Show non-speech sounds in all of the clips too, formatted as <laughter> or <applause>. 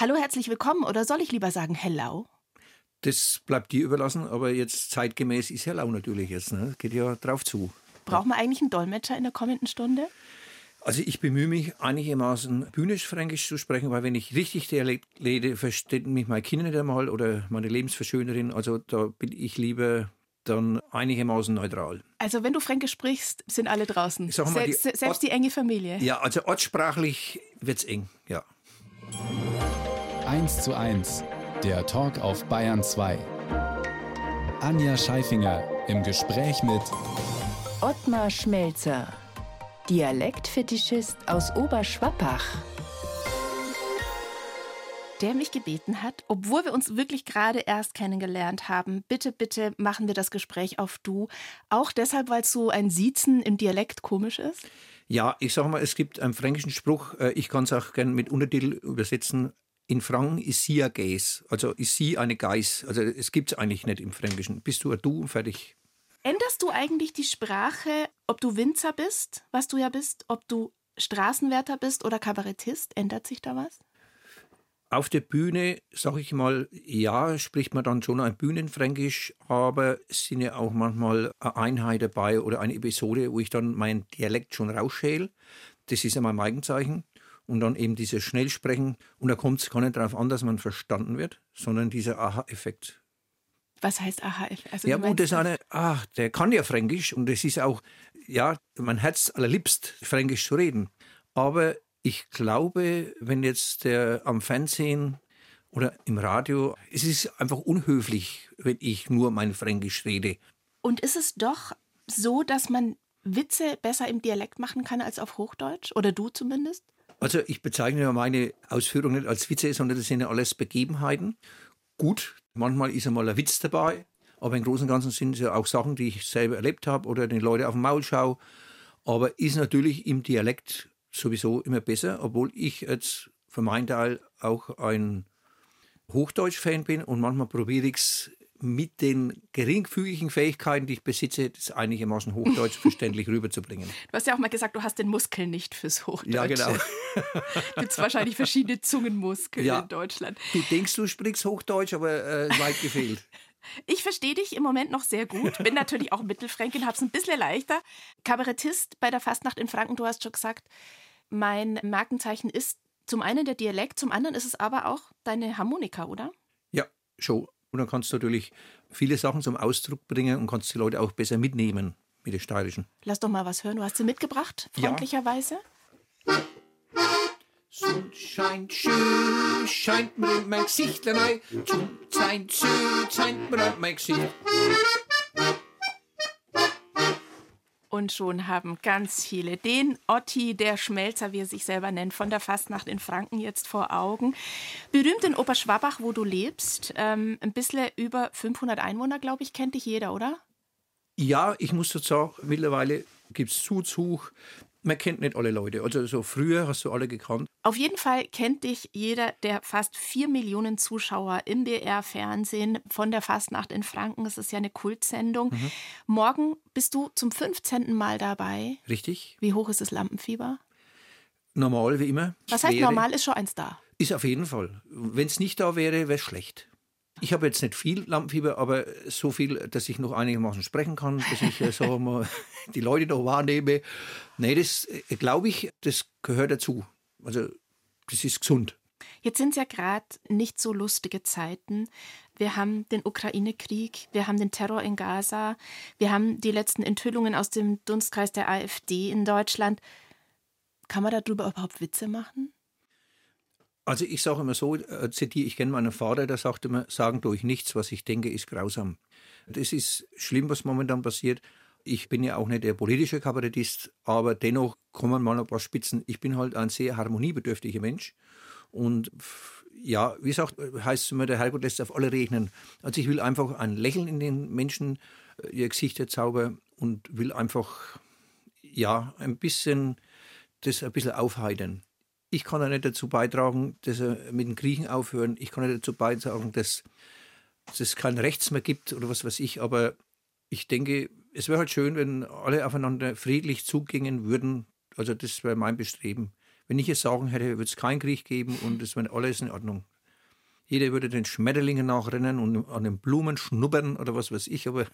Hallo, herzlich willkommen oder soll ich lieber sagen Hello? Das bleibt dir überlassen, aber jetzt zeitgemäß ist Hello natürlich jetzt. Ne? Geht ja drauf zu. Braucht man eigentlich einen Dolmetscher in der kommenden Stunde? Also ich bemühe mich einigermaßen bühnisch-fränkisch zu sprechen, weil wenn ich richtig Dialekt rede, verstehen mich meine Kinder nicht einmal oder meine Lebensverschönerin. Also da bin ich lieber dann einigermaßen neutral. Also wenn du Fränkisch sprichst, sind alle draußen. mal, selbst, die selbst Ort- die enge Familie. Ja, also ortssprachlich wird's eng, ja. 1 zu 1, der Talk auf Bayern 2. Anja Scheifinger im Gespräch mit Ottmar Schmelzer, Dialektfetischist aus Oberschwappach. Der mich gebeten hat, obwohl wir uns wirklich gerade erst kennengelernt haben, bitte, bitte machen wir das Gespräch auf Du. Auch deshalb, weil so ein Siezen im Dialekt komisch ist? Ja, ich sage mal, es gibt einen fränkischen Spruch, äh, ich kann es auch gerne mit Untertitel übersetzen. In Franken ist sie ein Geis, also ist sie eine Geiß. Also es gibt es eigentlich nicht im Fränkischen. Bist du ein Du und fertig. Änderst du eigentlich die Sprache, ob du Winzer bist, was du ja bist, ob du Straßenwärter bist oder Kabarettist? Ändert sich da was? Auf der Bühne, sage ich mal, ja, spricht man dann schon ein Bühnenfränkisch, aber es sind ja auch manchmal eine Einheit dabei oder eine Episode, wo ich dann meinen Dialekt schon rausschäle. Das ist ja mein Markenzeichen. Und dann eben dieses Schnellsprechen. Und da kommt es gar nicht darauf an, dass man verstanden wird, sondern dieser Aha-Effekt. Was heißt aha? Also Ja, meinst das eine, ach, der kann ja Fränkisch und das ist auch, ja, mein Herz allerliebst, Fränkisch zu reden. Aber ich glaube, wenn jetzt der am Fernsehen oder im Radio, es ist einfach unhöflich, wenn ich nur mein Fränkisch rede. Und ist es doch so, dass man Witze besser im Dialekt machen kann als auf Hochdeutsch? Oder du zumindest? Also ich bezeichne ja meine Ausführungen nicht als Witze, sondern das sind ja alles Begebenheiten. Gut, manchmal ist einmal ein Witz dabei, aber im Großen und Ganzen sind es ja auch Sachen, die ich selber erlebt habe oder den Leuten auf den Maul schaue. Aber ist natürlich im Dialekt sowieso immer besser, obwohl ich jetzt für meinen Teil auch ein Hochdeutsch-Fan bin und manchmal probiere ich es mit den geringfügigen Fähigkeiten, die ich besitze, das einigermaßen Hochdeutsch <laughs> verständlich rüberzubringen. Du hast ja auch mal gesagt, du hast den Muskel nicht fürs Hochdeutsche. Ja, genau. <laughs> Gibt es wahrscheinlich verschiedene Zungenmuskeln Ja. in Deutschland. Du denkst, du sprichst Hochdeutsch, aber äh, weit gefehlt. <laughs> Ich verstehe dich im Moment noch sehr gut. Bin natürlich auch Mittelfränkin, hab's ein bisschen leichter. Kabarettist bei der Fastnacht in Franken, du hast schon gesagt, mein Markenzeichen ist zum einen der Dialekt, zum anderen ist es aber auch deine Harmonika, oder? Ja, schon. Und dann kannst du natürlich viele Sachen zum Ausdruck bringen und kannst die Leute auch besser mitnehmen mit den Steirischen. Lass doch mal was hören. Du hast sie mitgebracht, Ja. freundlicherweise. Sonne scheint schön, scheint mir in mein Gesichtlein ein. Zum sein schön, scheint mir in mein Gesicht. Und schon haben ganz viele den Otti, der Schmelzer, wie er sich selber nennt, von der Fastnacht in Franken jetzt vor Augen. Berühmt in Oberschwabach, wo du lebst. Ähm, ein bisschen über 500 Einwohner, glaube ich, kennt dich jeder, oder? Ja, ich muss dazu sagen, mittlerweile gibt es Zuzug. Man kennt nicht alle Leute. Also so früher hast du alle gekannt. Auf jeden Fall kennt dich jeder der fast vier Millionen Zuschauer im BR-Fernsehen von der Fastnacht in Franken. Das ist ja eine Kultsendung. Mhm. Morgen bist du zum 15. Mal dabei. Richtig? Wie hoch ist das Lampenfieber? Normal wie immer. Was heißt normal? Ist schon eins da. Ist auf jeden Fall. Wenn es nicht da wäre, wäre es schlecht. Ich habe jetzt nicht viel Lampenfieber, aber so viel, dass ich noch einigermaßen sprechen kann, dass ich äh, <laughs> wir, mal, die Leute noch wahrnehme. Nee, das äh, glaube ich, das gehört dazu. Also das ist gesund. Jetzt sind es ja gerade nicht so lustige Zeiten. Wir haben den Ukraine-Krieg, wir haben den Terror in Gaza, wir haben die letzten Enthüllungen aus dem Dunstkreis der AfD in Deutschland. Kann man darüber überhaupt Witze machen? Also ich sage immer so, äh, zitiere, ich kenne meinen Vater, der sagt immer, sagen durch nichts, was ich denke, ist grausam. Das ist schlimm, was momentan passiert. Ich bin ja auch nicht der politische Kabarettist, aber dennoch kommen mal ein paar Spitzen. Ich bin halt ein sehr harmoniebedürftiger Mensch. Und ja, wie gesagt, heißt es immer, der Herrgott lässt auf alle regnen. Also ich will einfach ein Lächeln in den Menschen, äh, ihr Gesichter zaubern und will einfach, ja, ein bisschen, das ein bisschen aufheitern. Ich kann ja nicht dazu beitragen, dass er mit den Griechen aufhören. Ich kann nicht dazu beitragen, dass, dass es kein Rechts mehr gibt oder was weiß ich. Aber ich denke, es wäre halt schön, wenn alle aufeinander friedlich zugingen würden. Also das wäre mein Bestreben. Wenn ich es sagen hätte, würde es keinen Krieg geben und es wäre alles in Ordnung. Jeder würde den Schmetterlingen nachrennen und an den Blumen schnuppern oder was weiß ich, aber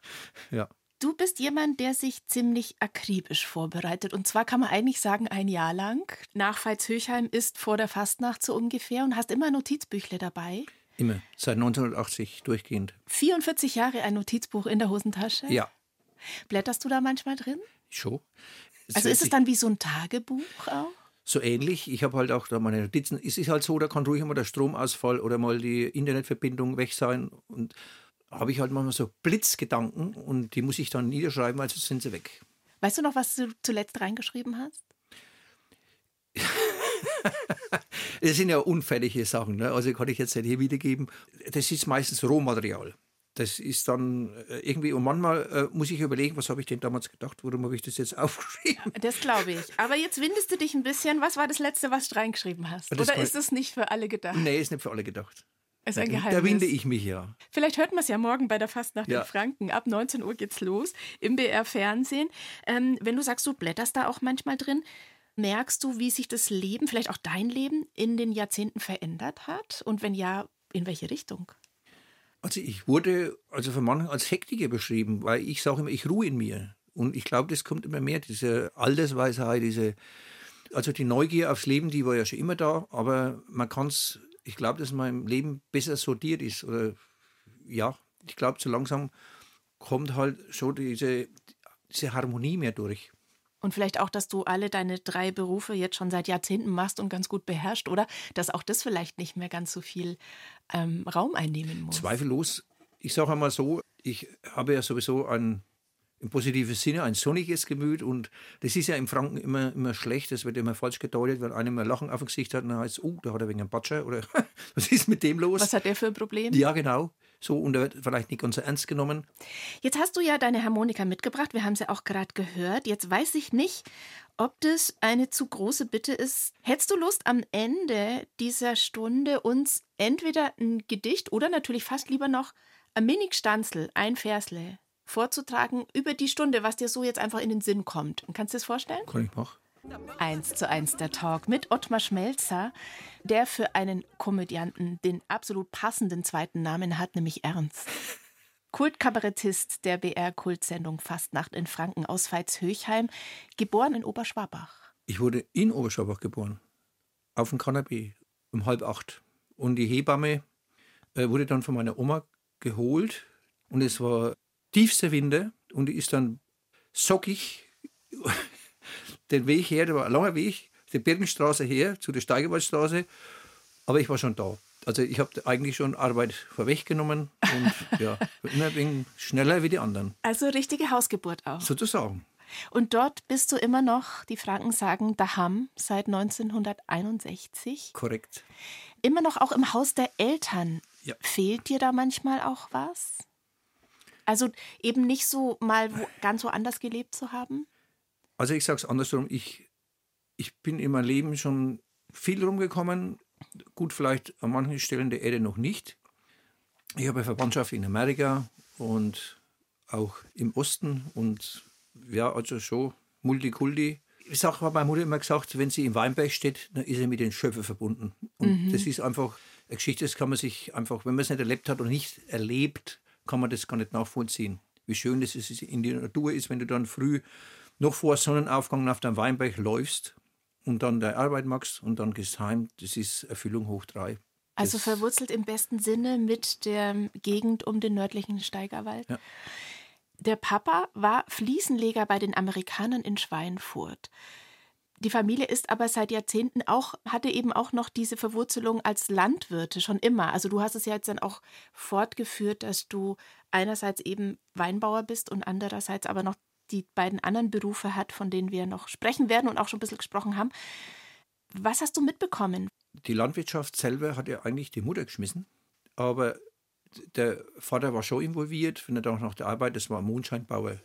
<laughs> ja. Du bist jemand, der sich ziemlich akribisch vorbereitet. Und zwar kann man eigentlich sagen, ein Jahr lang. Nach Veitshöchheim ist vor der Fastnacht so ungefähr und hast immer Notizbüchle dabei. Immer, seit 1980 durchgehend. 44 Jahre ein Notizbuch in der Hosentasche? Ja. Blätterst du da manchmal drin? Schon. Es Also ist es dann wie so ein Tagebuch auch? so ähnlich. Ich habe halt auch da meine Notizen. Es ist halt so, da kann ruhig mal der Stromausfall oder mal die Internetverbindung weg sein. Und habe ich halt manchmal so Blitzgedanken und die muss ich dann niederschreiben, also sind sie weg. Weißt du noch, was du zuletzt reingeschrieben hast? <laughs> Das sind ja unfertige Sachen, ne? also kann ich jetzt nicht hier wiedergeben. Das ist meistens Rohmaterial. Das ist dann äh, irgendwie, und manchmal äh, muss ich überlegen, was habe ich denn damals gedacht, warum habe ich das jetzt <laughs> aufgeschrieben? Das glaube ich. Aber jetzt windest du dich ein bisschen. Was war das Letzte, was du reingeschrieben hast? Das Oder ist es nicht für alle gedacht? Nee, ist nicht für alle gedacht. Ist ein Da Geheimnis. winde ich mich ja. Vielleicht hört man es ja morgen bei der Fastnacht Ja. in Franken. Ab 19 Uhr geht's los im BR Fernsehen. Ähm, wenn du sagst, du blätterst da auch manchmal drin, merkst du, wie sich das Leben, vielleicht auch dein Leben, in den Jahrzehnten verändert hat? Und wenn ja, in welche Richtung? Also ich wurde also von manchen als Hektiker beschrieben, weil ich sage immer, ich ruhe in mir. Und ich glaube, das kommt immer mehr, diese Altersweisheit, diese, also die Neugier aufs Leben, die war ja schon immer da, aber man kann es, ich glaube, dass mein Leben besser sortiert ist. Oder ja, ich glaube, so langsam kommt halt schon diese, diese Harmonie mehr durch. Und vielleicht auch, dass du alle deine drei Berufe jetzt schon seit Jahrzehnten machst und ganz gut beherrscht, oder? Dass auch das vielleicht nicht mehr ganz so viel ähm, Raum einnehmen muss. Zweifellos. Ich sage einmal so, ich habe ja sowieso ein im positiven Sinne ein sonniges Gemüt und das ist ja im Franken immer, immer schlecht, das wird immer falsch gedeutet, wenn einer mal Lachen auf dem Gesicht hat, dann heißt es, oh, da hat er wegen einem Batscher oder <laughs> was ist mit dem los? Was hat der für ein Problem? ja, genau. So, und er wird vielleicht nicht ganz so ernst genommen. Jetzt hast du ja deine Harmonika mitgebracht. Wir haben sie auch gerade gehört. Jetzt weiß ich nicht, ob das eine zu große Bitte ist. Hättest du Lust, am Ende dieser Stunde uns entweder ein Gedicht oder natürlich fast lieber noch ein Mini-Stanzel, ein Versle vorzutragen über die Stunde, was dir so jetzt einfach in den Sinn kommt? Kannst du dir das vorstellen? Kann ich machen. Eins zu eins der Talk mit Ottmar Schmelzer, der für einen Komödianten den absolut passenden zweiten Namen hat, nämlich Ernst. Kultkabarettist der BR-Kultsendung Fastnacht in Franken aus Veitshöchheim, geboren in Oberschwabach. Ich wurde in Oberschwabach geboren, auf dem Kanapee, um halb acht. Und die Hebamme äh, wurde dann von meiner Oma geholt und es war tiefster Winter und die ist dann sockig <laughs> den Weg her, der war ein langer Weg, die Birkenstraße her zu der Steigerwaldstraße, aber ich war schon da. Also ich habe eigentlich schon Arbeit vorweggenommen und <laughs> ja, immer ein wenig schneller wie die anderen, Also richtige Hausgeburt auch. sozusagen. Und dort bist du immer noch, die Franken sagen, daheim seit 1961. Korrekt. Immer noch auch im Haus der Eltern. Ja. Fehlt dir da manchmal auch was? Also eben nicht so mal wo, ganz woanders gelebt zu haben? Also ich sage es andersrum, ich, ich bin in meinem Leben schon viel rumgekommen, gut vielleicht an manchen Stellen der Erde noch nicht. Ich habe Verwandtschaft in Amerika und auch im Osten und ja, also schon Multikulti. Ich sage, habe meine Mutter immer gesagt, wenn sie im Weinberg steht, dann ist sie mit den Schöpfer verbunden. Und das ist einfach eine Geschichte, das kann man sich einfach, wenn man es nicht erlebt hat und nicht erlebt, kann man das gar nicht nachvollziehen. Wie schön das ist, in der Natur ist, wenn du dann früh noch vor Sonnenaufgang auf deinem Weinberg läufst und dann deine Arbeit machst und dann gehst heim. Das ist Erfüllung hoch drei. Also Das- verwurzelt im besten Sinne mit der Gegend um den nördlichen Steigerwald. Ja. Der Papa war Fliesenleger bei den Amerikanern in Schweinfurt. Die Familie ist aber seit Jahrzehnten auch, hatte eben auch noch diese Verwurzelung als Landwirte schon immer. Also du hast es ja jetzt dann auch fortgeführt, dass du einerseits eben Weinbauer bist und andererseits aber noch die beiden anderen Berufe hat, von denen wir noch sprechen werden und auch schon ein bisschen gesprochen haben. Was hast du mitbekommen? Die Landwirtschaft selber hat ja eigentlich die Mutter geschmissen, aber der Vater war schon involviert, wenn er dann nach der Arbeit, das war ein Mondscheinbauer.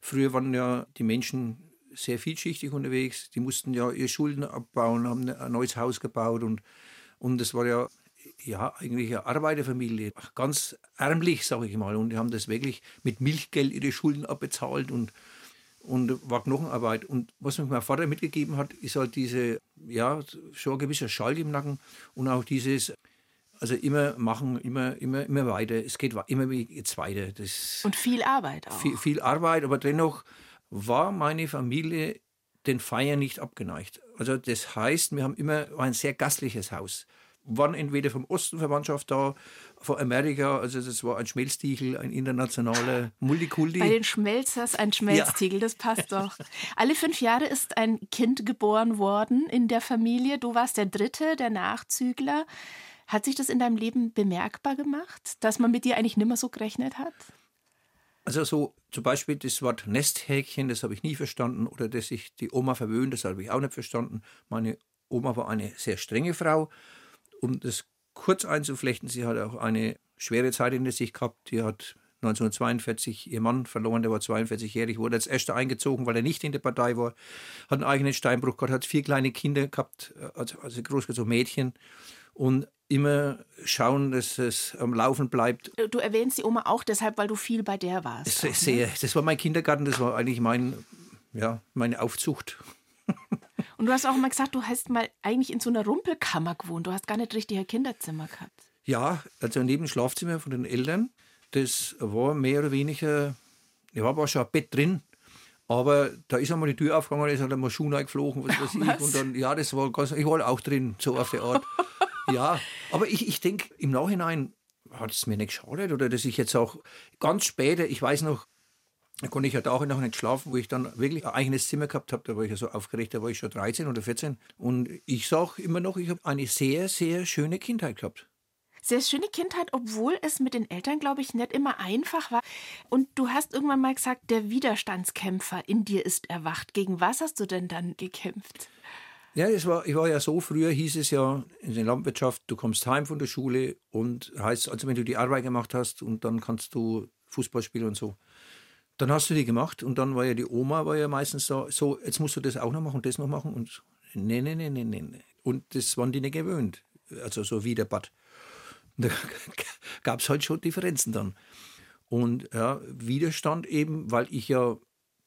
Früher waren ja die Menschen sehr vielschichtig unterwegs, die mussten ja ihre Schulden abbauen, haben ein neues Haus gebaut und, und das war ja, ja eigentlich eine Arbeiterfamilie, ganz ärmlich, sage ich mal, und die haben das wirklich mit Milchgeld ihre Schulden abbezahlt und und war Knochenarbeit. Und was mir mein Vater mitgegeben hat, ist halt diese, ja, schon ein gewisser Schalt im Nacken und auch dieses, also immer machen, immer, immer, immer weiter. Es geht immer jetzt weiter. Das und viel Arbeit auch. Viel, viel Arbeit, aber dennoch war meine Familie den Feiern nicht abgeneigt. Also das heißt, wir haben immer ein sehr gastliches Haus waren entweder vom Osten Verwandtschaft da, von Amerika, also das war ein Schmelztiegel, ein internationaler Multikulti. Bei den Schmelzers ein Schmelztiegel, ja. das passt doch. Alle fünf Jahre ist ein Kind geboren worden in der Familie. Du warst der Dritte, der Nachzügler. Hat sich das in deinem Leben bemerkbar gemacht, dass man mit dir eigentlich nimmer so gerechnet hat? Also so zum Beispiel das Wort Nesthäkchen, das habe ich nie verstanden. Oder dass sich die Oma verwöhnt, das habe ich auch nicht verstanden. Meine Oma war eine sehr strenge Frau um das kurz einzuflechten, sie hat auch eine schwere Zeit in sich gehabt. Die hat 1942 ihr Mann verloren, der war 42-jährig, wurde als erster eingezogen, weil er nicht in der Partei war, hat einen eigenen Steinbruch gehabt, hat vier kleine Kinder gehabt, also, also großgezogen Mädchen und immer schauen, dass es am Laufen bleibt. Du erwähnst die Oma auch deshalb, weil du viel bei der warst. Das, sehr, das war mein Kindergarten, das war eigentlich mein, ja, meine Aufzucht. <laughs> Und du hast auch mal gesagt, du hast mal eigentlich in so einer Rumpelkammer gewohnt. Du hast gar nicht richtig ein Kinderzimmer gehabt. Ja, also neben dem Schlafzimmer von den Eltern. Das war mehr oder weniger, ja, war schon ein Bett drin. Aber da ist einmal die Tür aufgegangen, da ist halt einmal Schuhe eingeflogen, was weiß <laughs> was? ich. Und dann, ja, das war ganz, ich war auch drin, so auf der Art. <laughs> ja, aber ich, ich denke, im Nachhinein hat es mir nicht geschadet oder dass ich jetzt auch ganz später, ich weiß noch, da konnte ich ja auch noch nicht schlafen, wo ich dann wirklich ein eigenes Zimmer gehabt habe. Da war ich ja so aufgeregt, da war ich schon 13 oder 14. Und ich sage immer noch, ich habe eine sehr, sehr schöne Kindheit gehabt. Sehr schöne Kindheit, obwohl es mit den Eltern, glaube ich, nicht immer einfach war. Und du hast irgendwann mal gesagt, der Widerstandskämpfer in dir ist erwacht. Gegen was hast du denn dann gekämpft? Ja, es war, ich war ja so, früher hieß es ja in der Landwirtschaft, du kommst heim von der Schule und heißt, also wenn du die Arbeit gemacht hast und dann kannst du Fußball spielen und so. Dann hast du die gemacht und dann war ja die Oma war ja meistens so, so jetzt musst du das auch noch machen und das noch machen und nee, nee, nee, nee, nee. Und das waren die nicht gewöhnt. Also so wie der Bad. <laughs> Da gab es halt schon Differenzen dann. Und ja, Widerstand eben, weil ich ja,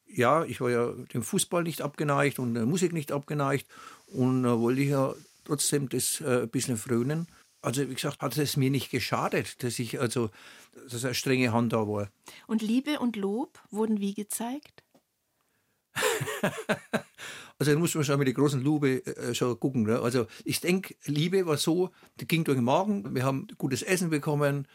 ja, ich war ja dem Fußball nicht abgeneigt und der Musik nicht abgeneigt und da wollte ich ja trotzdem das äh, ein bisschen frönen. Also wie gesagt, hat es mir nicht geschadet, dass ich also, dass eine strenge Hand da war. Und Liebe und Lob wurden wie gezeigt? <laughs> also da muss man schon mit der großen Lupe äh, schon gucken. Ne? Also ich denke, Liebe war so, die ging durch den Magen, wir haben gutes Essen bekommen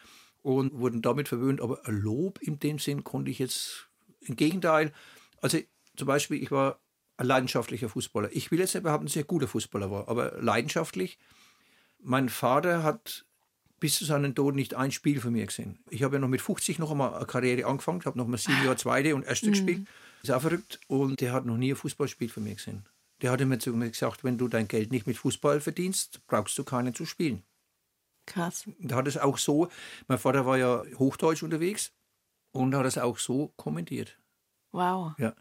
und wurden damit verwöhnt, aber Lob in dem Sinn konnte ich jetzt im Gegenteil. Also zum Beispiel, ich war ein leidenschaftlicher Fußballer. Ich will jetzt nicht behaupten, dass ich ein guter Fußballer war, aber leidenschaftlich. Mein Vater hat bis zu seinem Tod nicht ein Spiel von mir gesehen. Ich habe ja noch mit 50 noch einmal eine Karriere angefangen, habe noch mal sieben Jahre zweite und erste mhm. gespielt. Ist auch verrückt. Und der hat noch nie ein Fußballspiel von mir gesehen. Der hat mir zu mir gesagt, wenn du dein Geld nicht mit Fußball verdienst, brauchst du keinen zu spielen. Krass. Da hat es auch so, mein Vater war ja Hochdeutsch unterwegs und hat es auch so kommentiert. Wow. Ja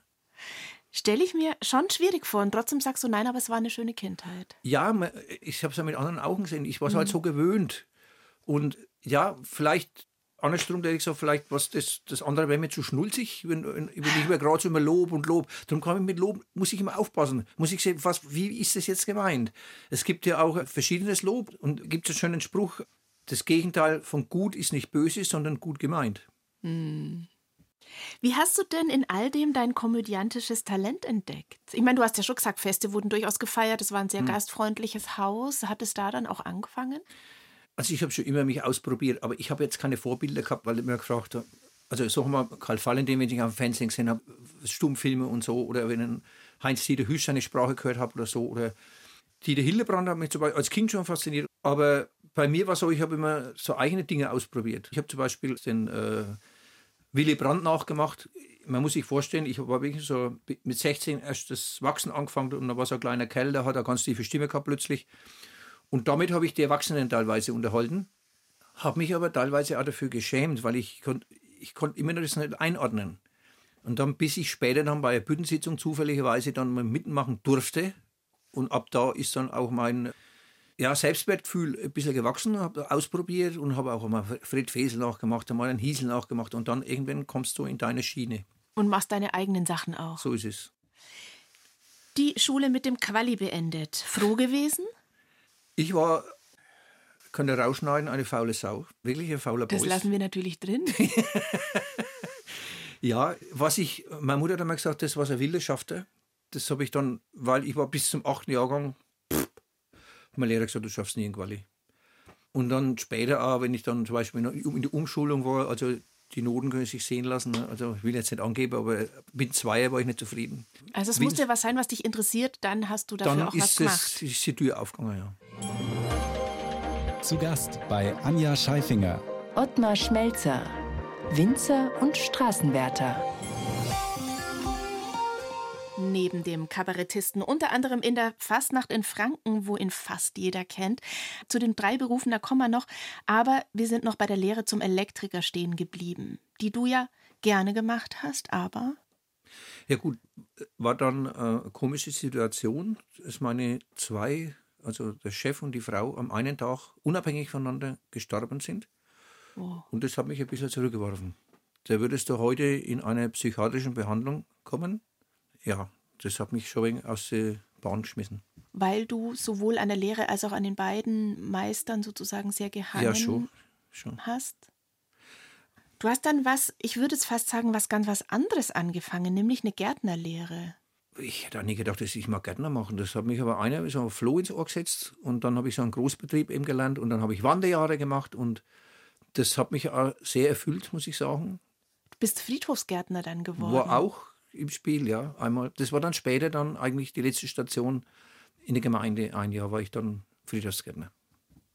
stelle ich mir schon schwierig vor. Und trotzdem sagst du, nein, aber es war eine schöne Kindheit. Ja, ich habe es ja mit anderen Augen gesehen. Ich war es halt mhm. halt so gewöhnt. Und ja, vielleicht andersrum, der ich so, vielleicht was das, das andere wäre mir zu schnulzig, wenn, wenn ich immer gerade so immer Lob und Lob. Darum kann ich mit Lob, muss ich immer aufpassen. Muss ich sehen, was, wie ist das jetzt gemeint? Es gibt ja auch verschiedenes Lob und gibt es einen schönen Spruch, das Gegenteil von gut ist nicht böse, sondern gut gemeint. Mhm. Wie hast du denn in all dem dein komödiantisches Talent entdeckt? Ich meine, du hast ja schon gesagt, Feste wurden durchaus gefeiert, es war ein sehr hm. gastfreundliches Haus. Hat es da dann auch angefangen? Also ich habe schon immer mich ausprobiert, aber ich habe jetzt keine Vorbilder gehabt, weil ich mir gefragt habe, also sag mal, Karl Valentin, wenn ich am Fernsehen gesehen habe, Stummfilme und so, oder wenn Heinz-Dieter Hüsch seine Sprache gehört habe oder so, oder Dieter Hildebrand hat mich zum Beispiel als Kind schon fasziniert, aber bei mir war so, ich habe immer so eigene Dinge ausprobiert. Ich habe zum Beispiel den äh, Willy Brandt nachgemacht. Man muss sich vorstellen, ich wirklich so mit 16 erst das Wachsen angefangen und da war so ein kleiner Kerl, der hat eine ganz tiefe Stimme gehabt plötzlich. Und damit habe ich die Erwachsenen teilweise unterhalten, habe mich aber teilweise auch dafür geschämt, weil ich konnte ich konnt immer noch das nicht einordnen. Und dann, bis ich später dann bei einer Büttensitzung zufälligerweise dann mal mitmachen durfte, und ab da ist dann auch mein ja, Selbstwertgefühl ein bisschen gewachsen, habe ausprobiert und habe auch mal Fred Fesel nachgemacht, einmal einen Hiesel nachgemacht und dann irgendwann kommst du in deine Schiene. Und machst deine eigenen Sachen auch. So ist es. Die Schule mit dem Quali beendet. Froh gewesen? Ich war, könnte rausschneiden, eine faule Sau. Wirklich ein fauler Das Boys. lassen wir natürlich drin. <laughs> Ja, was ich, meine Mutter hat einmal gesagt, das, was er will, das schafft er. Das habe ich dann, weil ich war bis zum 8. Jahrgang, hat mein Lehrer gesagt, du schaffst nie in Quali. Und dann später auch, wenn ich dann zum Beispiel in der Umschulung war, also die Noten können sich sehen lassen. ne? Also ich will jetzt nicht angeben, aber mit Zweier war ich nicht zufrieden. Also es Wie- musste was sein, was dich interessiert, dann hast du dafür Dann auch was ist, gemacht. es, ist die Tür aufgegangen, ja. Zu Gast bei Anja Scheifinger. Ottmar Schmelzer, Winzer und Straßenwärter. Neben dem Kabarettisten, unter anderem in der Fastnacht in Franken, wo ihn fast jeder kennt. Zu den drei Berufen, da kommen wir noch. Aber wir sind noch bei der Lehre zum Elektriker stehen geblieben, die du ja gerne gemacht hast, aber Ja gut, war dann äh, eine komische Situation, dass meine zwei, also der Chef und die Frau, am einen Tag unabhängig voneinander gestorben sind. Oh. Und das hat mich ein bisschen zurückgeworfen. Da würdest du heute in einer psychiatrischen Behandlung kommen. Ja, das hat mich schon ein aus der Bahn geschmissen. weil du sowohl an der Lehre als auch an den beiden Meistern sozusagen sehr gehangen Ja, schon. schon. hast. Du hast dann was, ich würde es fast sagen, was ganz was anderes angefangen, nämlich eine Gärtnerlehre. Ich hätte auch nie gedacht, dass ich mal Gärtner machen. Das hat mich aber einer so ein Floh ins Ohr gesetzt und dann habe ich so einen Großbetrieb eben gelernt und dann habe ich Wanderjahre gemacht und das hat mich auch sehr erfüllt, muss ich sagen. Du bist Friedhofsgärtner dann geworden. War auch im Spiel, ja. Einmal. Das war dann später dann eigentlich die letzte Station in der Gemeinde. Ein Jahr war ich dann Friedhofsgärtner.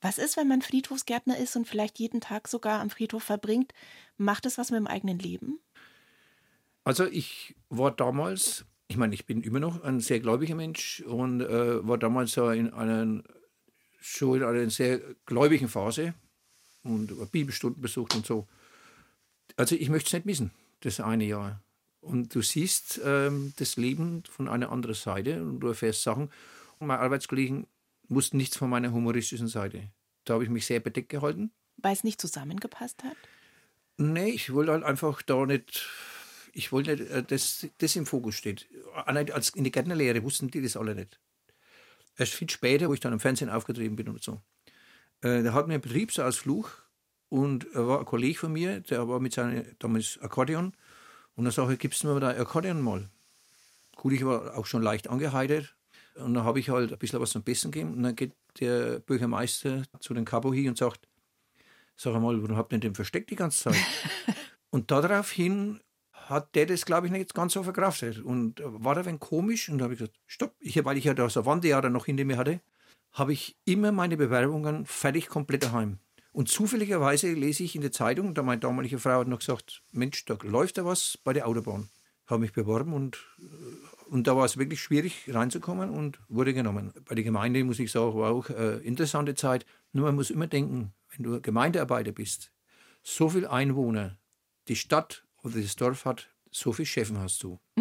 Was ist, wenn man Friedhofsgärtner ist und vielleicht jeden Tag sogar am Friedhof verbringt? Macht es was mit dem eigenen Leben? Also ich war damals, ich meine, ich bin immer noch ein sehr gläubiger Mensch und äh, war damals so in einer, schon in einer sehr gläubigen Phase und Bibelstunden besucht und so. Also ich möchte es nicht missen, das eine Jahr. Und du siehst ähm, das Leben von einer anderen Seite und du erfährst Sachen. Und meine Arbeitskollegen wussten nichts von meiner humoristischen Seite. Da habe ich mich sehr bedeckt gehalten. Weil es nicht zusammengepasst hat? Nee, ich wollte halt einfach da nicht, ich wollte nicht, äh, dass das im Fokus steht. Als in der Gärtnerlehre wussten die das alle nicht. Erst viel später, wo ich dann im Fernsehen aufgetreten bin und so. Äh, da hatten wir einen Betriebsausflug und er war ein Kollege von mir, der war mit seinem damals Akkordeon und dann sage ich, gibst du mir da ein Akkordeon mal? Gut, ich war auch schon leicht angeheitert und dann habe ich halt ein bisschen was zum Besten gegeben und dann geht der Bürgermeister zu den Cabo hin und sagt, sag einmal, warum habt ihr den versteckt die ganze Zeit? <laughs> und daraufhin hat der das, glaube ich, nicht ganz so verkraftet. Und war da wenig komisch und da habe ich gesagt, stopp, ich, weil ich ja da so Wanderjahre noch hinter mir hatte, habe ich immer meine Bewerbungen fertig komplett daheim. Und zufälligerweise lese ich in der Zeitung, da meine damalige Frau hat noch gesagt, Mensch, da läuft da was bei der Autobahn. Habe mich beworben und, äh, und da war es wirklich schwierig reinzukommen und wurde genommen. Bei der Gemeinde, muss ich sagen, war auch eine interessante Zeit. Nur man muss immer denken, wenn du Gemeindearbeiter bist, so viel Einwohner, die Stadt oder das Dorf hat, so viel Chefen hast du. <laughs>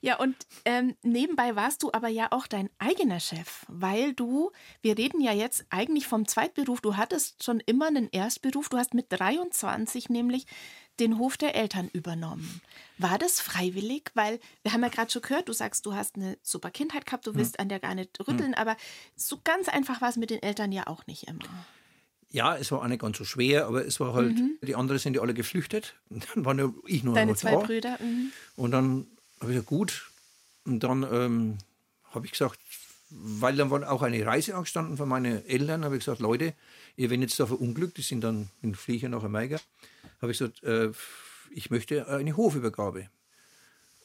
Ja, und ähm, nebenbei warst du aber ja auch dein eigener Chef, weil du, wir reden ja jetzt eigentlich vom Zweitberuf, du hattest schon immer einen Erstberuf, du hast mit 23 nämlich den Hof der Eltern übernommen. War das freiwillig? Weil wir haben ja gerade schon gehört, du sagst, du hast eine super Kindheit gehabt, du willst an der gar nicht rütteln, aber so ganz einfach war es mit den Eltern ja auch nicht immer. Ja, es war auch nicht ganz so schwer, aber es war halt, die anderen sind ja alle geflüchtet. <laughs> Dann war nur ich nur Deine noch zwei da. Brüder. Mhm. Und dann habe ich gesagt, gut. Und dann ähm, habe ich gesagt, weil dann war auch eine Reise angestanden von meinen Eltern, habe ich gesagt, Leute, ihr wenn jetzt da verunglückt, die sind dann in Flieger nach Amerika, habe ich gesagt, äh, ich möchte eine Hofübergabe.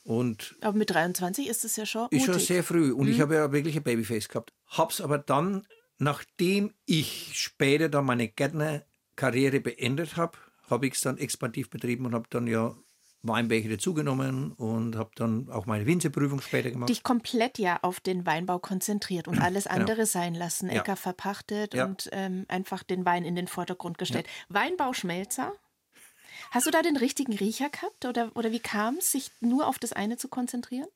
Und Aber mit 23 ist es ja schon ist schon sehr früh und ich habe ja wirklich ein Babyface gehabt. Hab's aber dann, nachdem ich später dann meine Gärtnerkarriere beendet habe, habe ich es dann expansiv betrieben und habe dann ja Weinberge dazugenommen und habe dann auch meine Winzerprüfung später gemacht. dich komplett ja auf den Weinbau konzentriert und <clears throat> alles andere sein lassen, Genau. Ja. Äcker verpachtet Ja. und ähm, einfach den Wein in den Vordergrund gestellt. Weinbauschmelzer. Hast du da den richtigen Riecher gehabt oder, oder wie kam es, sich nur auf das eine zu konzentrieren?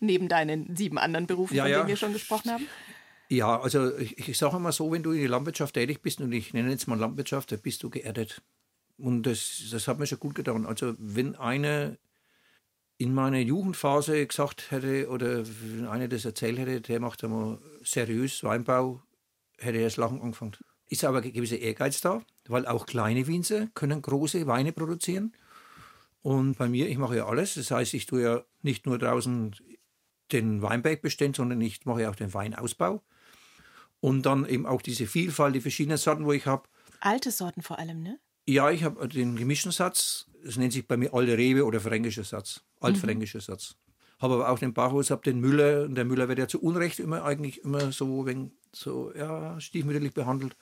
Neben deinen sieben anderen Berufen, Ja, von ja. denen wir schon gesprochen haben? Ja, also ich, ich sage immer so, wenn du in der Landwirtschaft tätig bist und ich nenne jetzt mal Landwirtschaft, da bist du geerdet. Und das, das hat mir schon gut getan. Also wenn einer in meiner Jugendphase gesagt hätte oder wenn einer das erzählt hätte, der macht einmal seriös Weinbau, hätte er das Lachen angefangen. Ist aber ein gewisser Ehrgeiz da, weil auch kleine Winzer können große Weine produzieren. Und bei mir, ich mache ja alles. Das heißt, ich tue ja nicht nur draußen den Weinberg bestehen, sondern ich mache ja auch den Weinausbau. Und dann eben auch diese Vielfalt, die verschiedenen Sorten, wo ich habe. Alte Sorten vor allem, ne? Ja, ich habe den gemischten Satz. Das nennt sich bei mir alte Rewe oder fränkischer Satz. Altfränkischer mhm. Satz. Habe aber auch den Bachhaus, habe den Müller. Und der Müller wird ja zu Unrecht immer eigentlich immer so, wenn, so ja, stiefmütterlich behandelt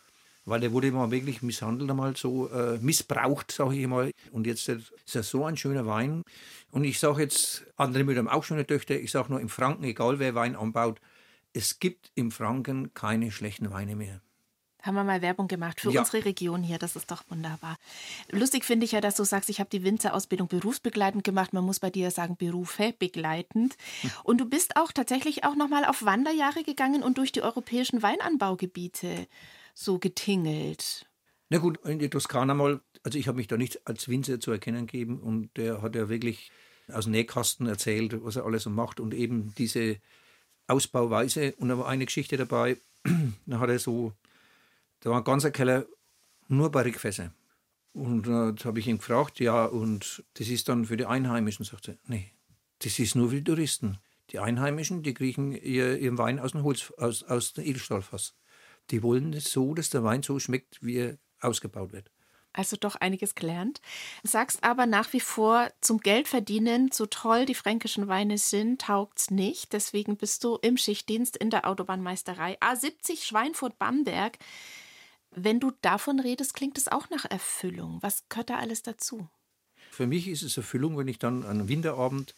weil der wurde mal wirklich misshandelt, einmal so äh, missbraucht, sage ich mal. Und jetzt ist er so ein schöner Wein. Und ich sage jetzt, andere Mütter haben auch schöne Töchter, ich sage nur im Franken, egal wer Wein anbaut, es gibt im Franken keine schlechten Weine mehr. Haben wir mal Werbung gemacht für ja. unsere Region hier, das ist doch wunderbar. Lustig finde ich ja, dass du sagst, ich habe die Winzerausbildung berufsbegleitend gemacht. Man muss bei dir sagen, Berufe begleitend. Hm. Und du bist auch tatsächlich auch nochmal auf Wanderjahre gegangen und durch die europäischen Weinanbaugebiete so getingelt? Na gut, in die Toskana mal, also ich habe mich da nicht als Winzer zu erkennen gegeben und der hat ja wirklich aus dem Nähkasten erzählt, was er alles so macht und eben diese Ausbauweise. Und da war eine Geschichte dabei, <clears throat> da hat er so, da war ein ganzer Keller nur Barrikfässer. Und äh, da habe ich ihn gefragt, ja, und das ist dann für die Einheimischen, sagt er, nee, das ist nur für die Touristen. Die Einheimischen, die kriegen ihr, ihren Wein aus dem Holz, aus, aus dem Edelstahlfass. Die wollen es so, dass der Wein so schmeckt, wie er ausgebaut wird. Also doch einiges gelernt. Sagst aber nach wie vor, zum Geldverdienen, so toll die fränkischen Weine sind, taugt's nicht. Deswegen bist du im Schichtdienst in der Autobahnmeisterei A70 Schweinfurt-Bamberg. Wenn du davon redest, klingt es auch nach Erfüllung. Was gehört da alles dazu? Für mich ist es Erfüllung, wenn ich dann an Winterabend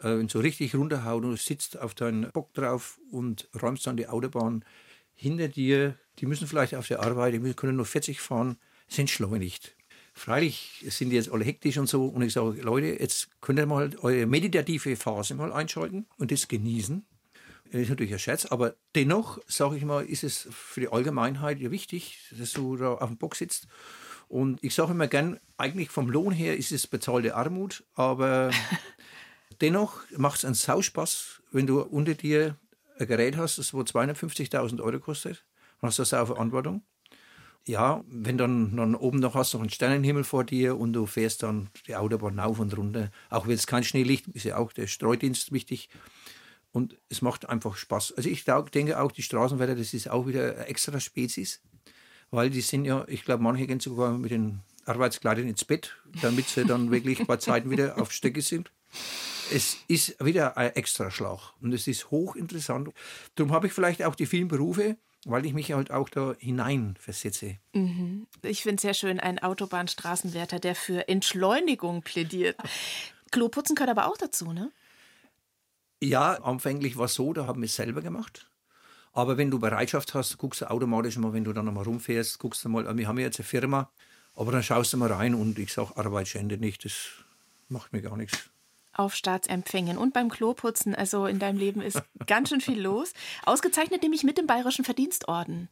äh, so richtig runterhaue und du sitzt auf deinen Bock drauf und räumst dann die Autobahn hinter dir, die müssen vielleicht auf der Arbeit, die können nur 40 fahren, sind entschleunigt. Freilich sind die jetzt alle hektisch und so. Und ich sage, Leute, jetzt könnt ihr mal eure meditative Phase mal einschalten und das genießen. Das ist natürlich ein Scherz, aber dennoch, sage ich mal, ist es für die Allgemeinheit ja wichtig, dass du da auf dem Bock sitzt. Und ich sage immer gern, eigentlich vom Lohn her ist es bezahlte Armut, aber <laughs> dennoch macht es einen Sauspaß, wenn du unter dir ein Gerät hast, das wo 250.000 Euro kostet, dann hast du das auch Verantwortung. Ja, wenn dann, dann oben noch hast du noch einen Sternenhimmel vor dir und du fährst dann die Autobahn auf und runter, auch wenn es kein Schneelicht ist, ja auch der Streudienst wichtig. Und es macht einfach Spaß. Also ich denke auch, die Straßenwärter, das ist auch wieder eine extra Spezies, weil die sind ja, ich glaube, manche gehen sogar mit den Arbeitskleidern ins Bett, damit sie dann wirklich bei Zeiten wieder auf Strecke sind es ist wieder ein Extraschlag und es ist hochinteressant. Darum habe ich vielleicht auch die vielen Berufe, weil ich mich halt auch da hineinversetze. Mhm. Ich finde es sehr schön, ein Autobahnstraßenwärter, der für Entschleunigung plädiert. Kloputzen gehört aber auch dazu, ne? Ja, anfänglich war es so, da haben wir es selber gemacht. Aber wenn du Bereitschaft hast, guckst du automatisch mal, wenn du dann nochmal rumfährst, guckst du mal, wir haben ja jetzt eine Firma, aber dann schaust du mal rein und ich sage, Arbeit schändet nicht, das macht mir gar nichts auf Staatsempfängen und beim Kloputzen. Also in deinem Leben ist <laughs> ganz schön viel los. Ausgezeichnet nämlich mit dem Bayerischen Verdienstorden.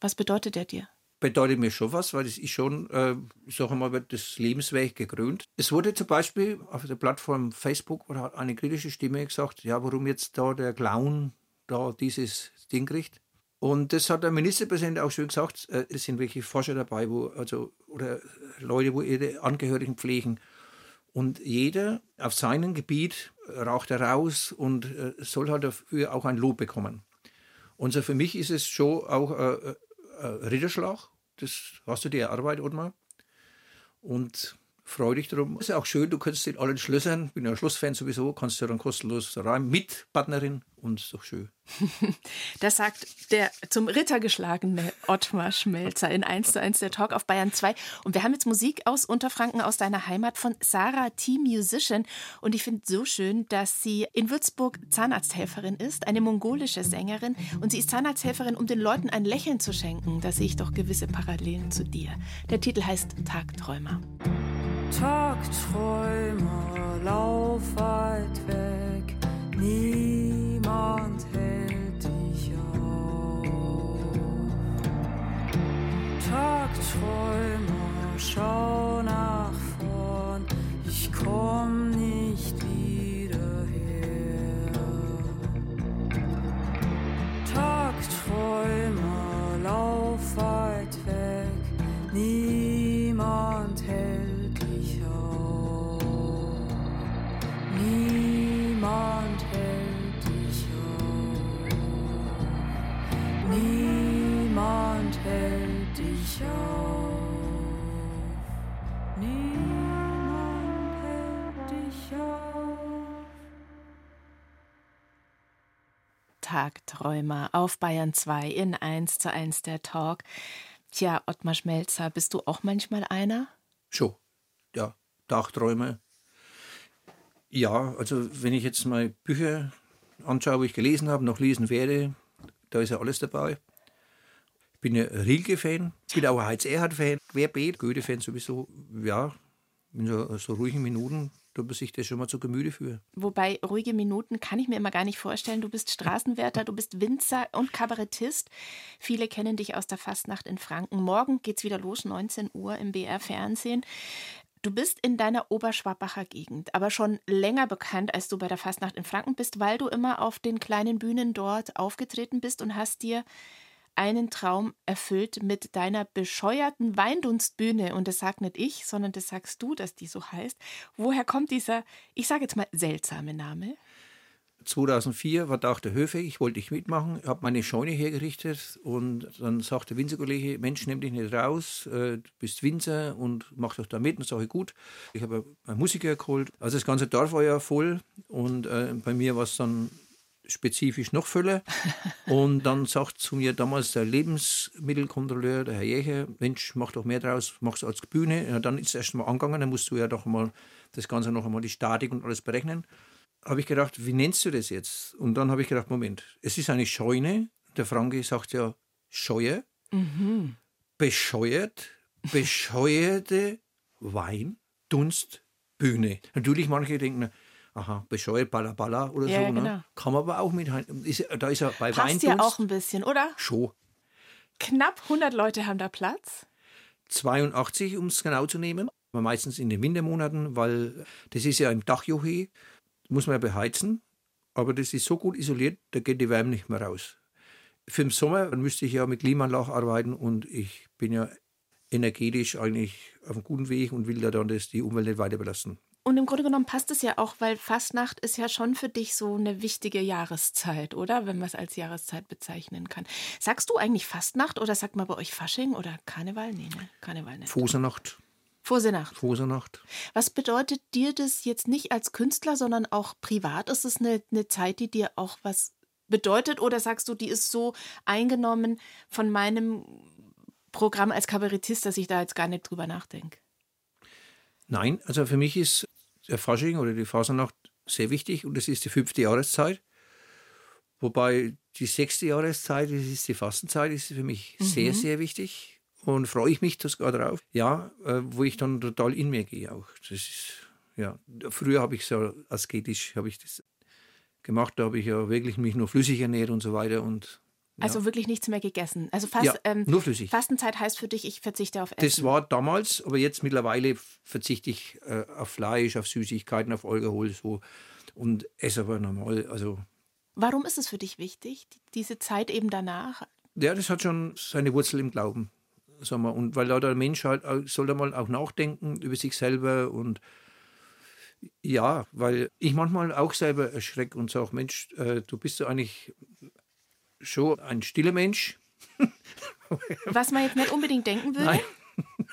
Was bedeutet der dir? Bedeutet mir schon was, weil das ist schon, äh, ich sage mal, das Lebensweg gekrönt. Es wurde zum Beispiel auf der Plattform Facebook oder hat eine kritische Stimme gesagt, ja, warum jetzt da der Clown da dieses Ding kriegt. Und das hat der Ministerpräsident auch schon gesagt. Äh, es sind wirklich Forscher dabei, wo, also, oder Leute, wo ihre Angehörigen pflegen. Und jeder auf seinem Gebiet raucht er raus und äh, soll halt dafür auch ein Lob bekommen. Und so für mich ist es schon auch ein äh, äh, Ritterschlag. Das hast du dir erarbeitet, Ottmar. Und freu dich darum. Ist ja auch schön, du kannst in allen Schlössern, bin ja ein Schlossfan sowieso, kannst du dann kostenlos rein mit Partnerin und ist doch schön. <laughs> Das sagt der zum Ritter geschlagene Ottmar Schmelzer in 1 zu 1 der Talk auf Bayern 2. Und wir haben jetzt Musik aus Unterfranken, aus deiner Heimat von Sarah T. Musician. Und ich finde es so schön, dass sie in Würzburg Zahnarzthelferin ist, eine mongolische Sängerin. Und sie ist Zahnarzthelferin, um den Leuten ein Lächeln zu schenken. Da sehe ich doch gewisse Parallelen zu dir. Der Titel heißt Tagträumer. Tagträume, lauf weit weg, niemand hält dich auf. Tagträume, schau nach vorn, ich komm Tagträumer auf Bayern 2 in 1 zu 1 der Talk. Tja, Ottmar Schmelzer, bist du auch manchmal einer? Schon, ja. Tagträume. Ja, also wenn ich jetzt mal Bücher anschaue, wo ich gelesen habe, noch lesen werde, da ist ja alles dabei. Ich bin ja Rilke-Fan, ich bin auch ein Heinz-Erhardt-Fan, Querbeet, Goethe-Fan sowieso. Ja, in so, so ruhigen Minuten tut man sich das schon mal zu Gemüte für. Wobei ruhige Minuten kann ich mir immer gar nicht vorstellen. Du bist Straßenwärter, du bist Winzer und Kabarettist. Viele kennen dich aus der Fastnacht in Franken. Morgen geht's wieder los, 19 Uhr im BR Fernsehen. Du bist in deiner Oberschwabacher Gegend, aber schon länger bekannt, als du bei der Fastnacht in Franken bist, weil du immer auf den kleinen Bühnen dort aufgetreten bist und hast dir einen Traum erfüllt mit deiner bescheuerten Weindunstbühne. Und das sagt nicht ich, sondern das sagst du, dass die so heißt. Woher kommt dieser, ich sage jetzt mal, seltsame Name? 2004 war da auch der Höfe, ich wollte nicht mitmachen, habe meine Scheune hergerichtet und dann sagt der Winzerkollege, Mensch, nimm dich nicht raus, äh, du bist Winzer und mach doch da mit. Und sage ich, gut. Ich habe einen Musiker geholt. Also das ganze Dorf war ja voll und äh, bei mir war es dann spezifisch noch voller. <laughs> und dann sagt zu mir damals der Lebensmittelkontrolleur, der Herr Jäger, Mensch, mach doch mehr draus, mach's als Bühne. Ja, dann ist es erst mal angegangen, dann musst du ja doch mal das Ganze noch einmal die Statik und alles berechnen habe ich gedacht, wie nennst du das jetzt? Und dann habe ich gedacht, Moment, es ist eine Scheune. Der Franke sagt ja Scheue. Mhm. Bescheuert, bescheuerte <laughs> Wein, Dunst, Bühne. Natürlich, manche denken, aha, bescheuert, balla balla oder Ja, so. Ne? genau. Kann man aber auch mit. Ist, da ist ja bei Passt ja Weindunst auch ein bisschen, oder? schon. Knapp 100 Leute haben da Platz. 82, um es genau zu nehmen. Aber meistens in den Wintermonaten, weil das ist ja im Dachjoche, muss man ja beheizen. Aber das ist so gut isoliert, da geht die Wärme nicht mehr raus. Für den Sommer dann müsste ich ja mit Klimaanlage arbeiten und ich bin ja energetisch eigentlich auf einem guten Weg und will da dann das, die Umwelt nicht weiter belasten. Und im Grunde genommen passt es ja auch, weil Fastnacht ist ja schon für dich so eine wichtige Jahreszeit, oder? Wenn man es als Jahreszeit bezeichnen kann. Sagst du eigentlich Fastnacht oder sagt man bei euch Fasching oder Karneval? Nee, ne? Karneval nicht. Fosenacht, Vorsenacht. Fosenacht. Was bedeutet dir das jetzt nicht als Künstler, sondern auch privat? Ist es eine, eine Zeit, die dir auch was bedeutet? Oder sagst du, die ist so eingenommen von meinem Programm als Kabarettist, dass ich da jetzt gar nicht drüber nachdenke? Nein, also für mich ist der Fasching oder die Fasernacht sehr wichtig und das ist die fünfte Jahreszeit. Wobei die sechste Jahreszeit, das ist die Fastenzeit, ist für mich sehr, sehr wichtig und freue ich mich sogar drauf. Ja, äh, wo ich dann total in mir gehe auch. Das ist, ja, früher habe ich so asketisch habe ich das gemacht, da habe ich ja wirklich mich nur flüssig ernährt und so weiter und Also wirklich nichts mehr gegessen. Also fast, Ja, ähm, nur flüssig. Fastenzeit heißt für dich, ich verzichte auf Essen. Das war damals, aber jetzt mittlerweile verzichte ich äh, auf Fleisch, auf Süßigkeiten, auf Alkohol so und esse aber normal. Also Warum ist es für dich wichtig, die- diese Zeit eben danach? ja, das hat schon seine Wurzel im Glauben, sagen wir. Und weil da der Mensch halt soll da mal auch nachdenken über sich selber und ja, weil ich manchmal auch selber erschrecke und sage, Mensch, äh, du bist ja eigentlich schon ein stiller Mensch, Was man jetzt nicht unbedingt denken würde.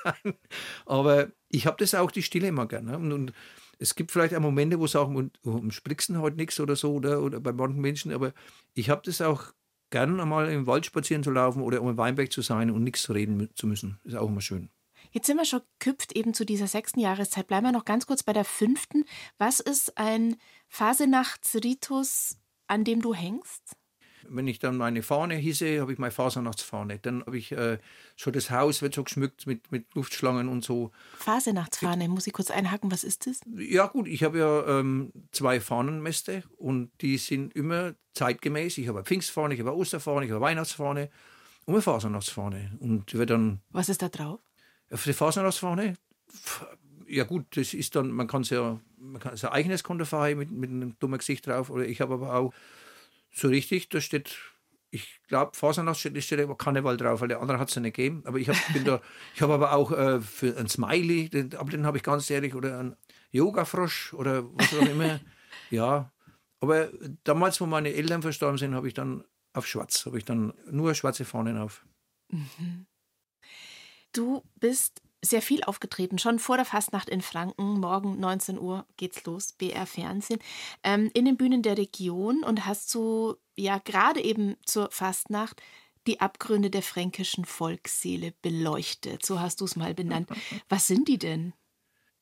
Nein. <laughs> Aber ich habe das auch, die Stille immer gerne. Und, und es gibt vielleicht auch Momente, wo sagen, und, um Sprichsen heute nichts oder so, oder, oder bei manchen Menschen, aber ich habe das auch gern einmal im Wald spazieren zu laufen oder um im Weinberg zu sein und nichts reden zu müssen. Ist auch immer schön. Jetzt sind wir schon geküpft eben zu dieser sechsten Jahreszeit. Bleiben wir noch ganz kurz bei der fünften. Was ist ein Fasenachtsritus, an dem du hängst? Wenn ich dann meine Fahne hisse, habe ich meine Fasernachtsfahne. Dann habe ich äh, schon das Haus wird so geschmückt mit, mit Luftschlangen und so. Fasenachtsfahne, muss ich kurz einhaken, was ist das? Ja gut, ich habe ja ähm, zwei Fahnenmäste und die sind immer zeitgemäß. Ich habe eine Pfingstfahne, ich habe eine Osterfahne, ich habe eine Weihnachtsfahne und eine Fasernachtsfahne. Und wird dann Was ist da drauf? auf die Fasernachtsfahne, ja gut, das ist dann, man kann es ja, man kann sein eigenes Konterfei mit, mit einem dummen Gesicht drauf. Oder ich habe aber auch so richtig, da steht, ich glaube, Fasernacht steht, da steht aber Karneval drauf, weil der andere hat es ja nicht gegeben. Aber ich habe bin da, ich habe aber auch äh, für ein Smiley, den, aber den habe ich ganz ehrlich, oder ein Yoga-Frosch oder was auch immer. <laughs> ja, aber damals, wo meine Eltern verstorben sind, habe ich dann auf schwarz, habe ich dann nur schwarze Fahnen auf. Du bist sehr viel aufgetreten, schon vor der Fastnacht in Franken. Morgen 19 Uhr geht's los, BR Fernsehen, ähm, in den Bühnen der Region und hast so, ja, gerade eben zur Fastnacht die Abgründe der fränkischen Volksseele beleuchtet. So hast du es mal benannt. <laughs> Was sind die denn?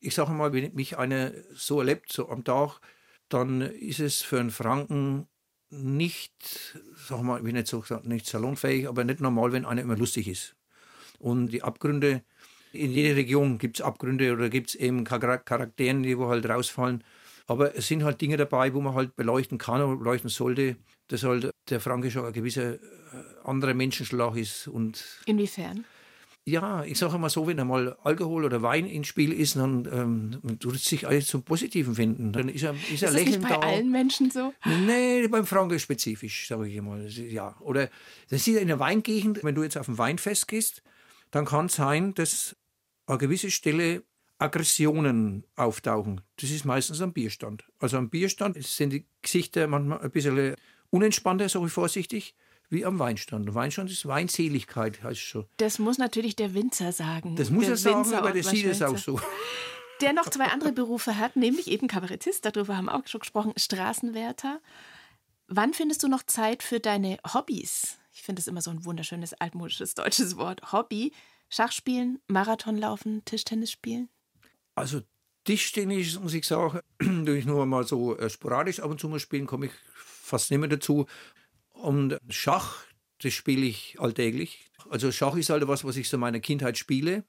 Ich sage mal, wenn mich einer so erlebt, so am Tag, dann ist es für einen Franken nicht, sag mal, ich will nicht so gesagt, nicht salonfähig, aber nicht normal, wenn einer immer lustig ist. Und die Abgründe, in jeder Region gibt es Abgründe oder gibt es eben Char- Charakteren, die wo halt rausfallen. Aber es sind halt Dinge dabei, wo man halt beleuchten kann oder beleuchten sollte, dass halt der Franke schon ein gewisser äh, anderer Menschenschlag ist. Und Inwiefern? ja, ich sage mal so, wenn einmal Alkohol oder Wein ins Spiel ist, dann ähm, tut es sich alles zum Positiven finden. Dann ist er, ist er Ist das nicht bei da. allen Menschen so? Nee, beim Franken spezifisch, sage ich ist- Ja. Oder das ist in der Weingegend, wenn du jetzt auf ein Weinfest gehst, dann kann es sein, dass an gewisser Stelle Aggressionen auftauchen. Das ist meistens am Bierstand. Also am Bierstand sind die Gesichter manchmal ein bisschen unentspannter, sage ich vorsichtig, wie am Weinstand. Der Weinstand ist Weinseligkeit, heißt es schon. Das muss natürlich der Winzer sagen. Das muss der er sagen, Winzer aber der sieht es auch so. <laughs> Der noch zwei andere Berufe hat, nämlich eben Kabarettist, darüber haben wir auch schon gesprochen, Straßenwärter. Wann findest du noch Zeit für deine Hobbys? Ich finde es immer so ein wunderschönes altmodisches deutsches Wort. Hobby. Schachspielen, Marathonlaufen, Tischtennis spielen? Also Tischtennis, muss ich sagen, <clears throat> durch nur mal so äh, sporadisch ab und zu mal spielen, komme ich fast nicht mehr dazu. Und Schach, das spiele ich alltäglich. Also Schach ist halt was, was ich so in meiner Kindheit spiele.